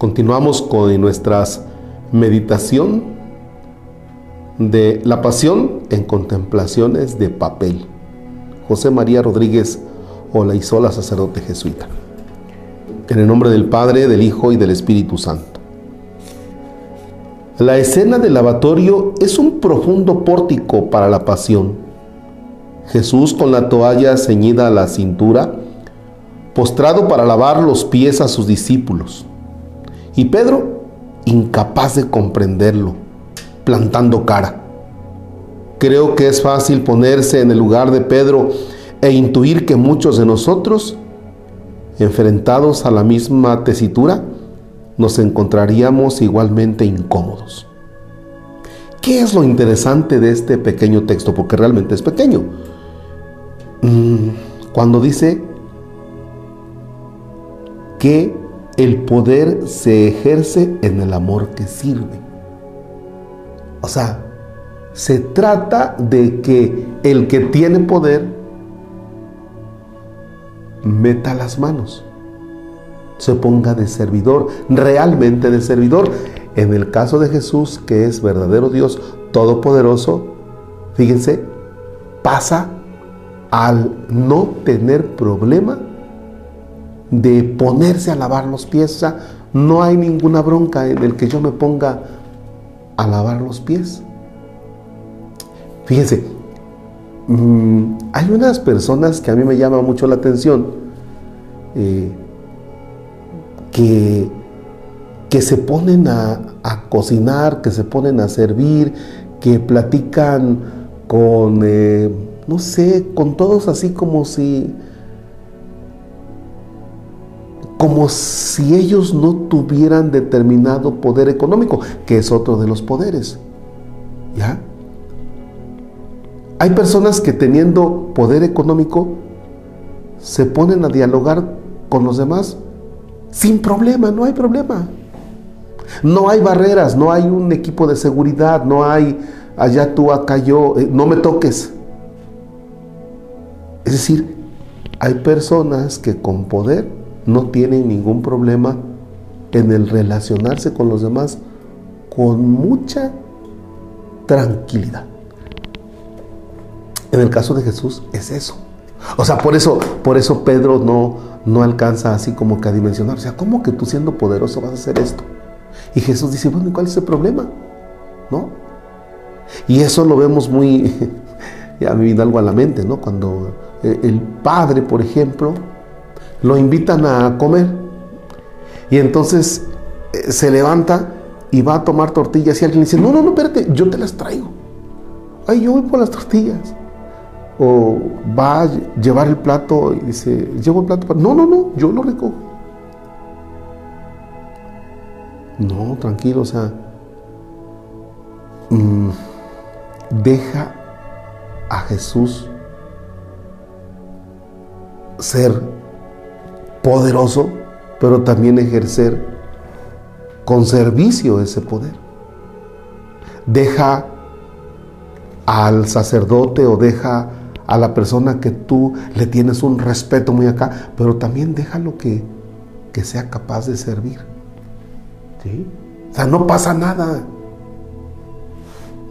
Continuamos con nuestras meditación de la pasión en contemplaciones de papel. José María Rodríguez Olaizola, sacerdote jesuita. En el nombre del Padre, del Hijo y del Espíritu Santo. La escena del lavatorio es un profundo pórtico para la pasión. Jesús con la toalla ceñida a la cintura, postrado para lavar los pies a sus discípulos. Y Pedro, incapaz de comprenderlo, plantando cara. Creo que es fácil ponerse en el lugar de Pedro e intuir que muchos de nosotros, enfrentados a la misma tesitura, nos encontraríamos igualmente incómodos. ¿Qué es lo interesante de este pequeño texto? Porque realmente es pequeño. Mm, cuando dice que el poder se ejerce en el amor que sirve. O sea, se trata de que el que tiene poder meta las manos, se ponga de servidor, realmente de servidor. En el caso de Jesús, que es verdadero Dios todopoderoso, fíjense, pasa al no tener problema de ponerse a lavar los pies. O sea, no hay ninguna bronca en el que yo me ponga a lavar los pies. Fíjense, mm, hay unas personas que a mí me llama mucho la atención eh, que, que se ponen a, a, cocinar, que se ponen a servir, que platican con, eh, no sé, con todos así como si como si ellos no tuvieran determinado poder económico, que es otro de los poderes. ¿Ya? Hay personas que teniendo poder económico se ponen a dialogar con los demás sin problema, no hay problema. No hay barreras, no hay un equipo de seguridad, no hay allá tú, acá yo, eh, no me toques. Es decir, hay personas que con poder no tienen ningún problema en el relacionarse con los demás con mucha tranquilidad. En el caso de Jesús es eso. O sea, por eso, por eso Pedro no, no alcanza así como que a dimensionar. O sea, ¿cómo que tú siendo poderoso vas a hacer esto? Y Jesús dice, bueno, ¿y cuál es el problema? ¿No? Y eso lo vemos muy, ya me vino algo a la mente, ¿no? Cuando el Padre, por ejemplo, lo invitan a comer. Y entonces eh, se levanta y va a tomar tortillas y alguien dice, no, no, no, espérate, yo te las traigo. Ay, yo voy por las tortillas. O va a llevar el plato y dice, llevo el plato. No, no, no, yo lo recojo. No, tranquilo, o sea, mm, deja a Jesús ser poderoso, pero también ejercer con servicio ese poder. Deja al sacerdote o deja a la persona que tú le tienes un respeto muy acá, pero también déjalo que, que sea capaz de servir. ¿Sí? O sea, no pasa nada.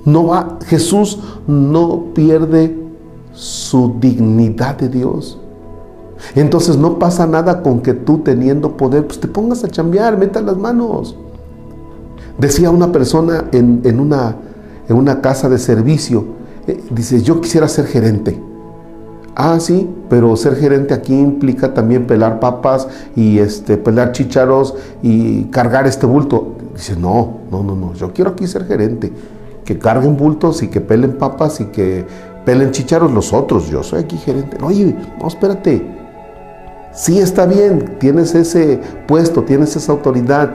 No va, Jesús no pierde su dignidad de Dios. Entonces no pasa nada con que tú teniendo poder, pues te pongas a chambear, meta las manos. Decía una persona en, una, en una, casa de servicio, eh, dice, yo quisiera ser gerente. Ah, sí, pero ser gerente aquí implica también pelar papas y este, pelar chícharos y cargar este bulto. Dice, no, no, no, no, yo quiero aquí ser gerente. Que carguen bultos y que pelen papas y que pelen chícharos los otros. Yo soy aquí gerente. Oye, no, espérate. Sí, está bien, tienes ese puesto, tienes esa autoridad,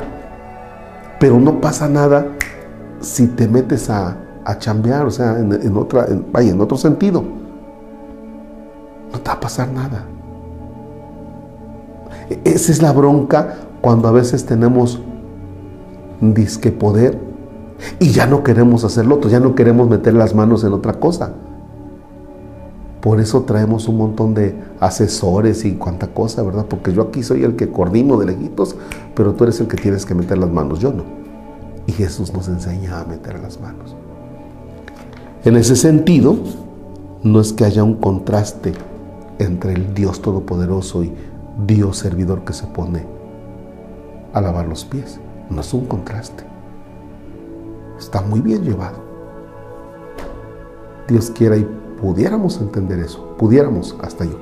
pero no pasa nada si te metes a, a chambear, o sea, en, otra, vaya, en otro sentido. No te va a pasar nada. E, esa es la bronca cuando a veces tenemos disque poder y ya no queremos hacer lo otro, ya no queremos meter las manos en otra cosa. Por eso traemos un montón de asesores y cuanta cosa, ¿verdad? Porque yo aquí soy el que coordino de lejitos, pero tú eres el que tienes que meter las manos, yo no. Y Jesús nos enseña a meter las manos. En ese sentido, no es que haya un contraste entre el Dios Todopoderoso y Dios servidor que se pone a lavar los pies. No es un contraste. Está muy bien llevado. Dios quiera y pudiéramos entender eso, pudiéramos hasta yo.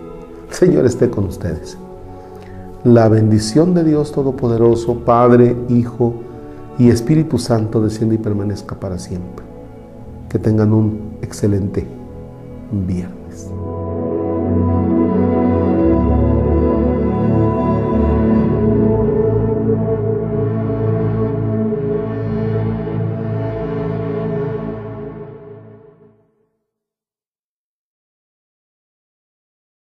Señor esté con ustedes. La bendición de Dios Todopoderoso, Padre, Hijo y Espíritu Santo descienda y permanezca para siempre. Que tengan un excelente viernes.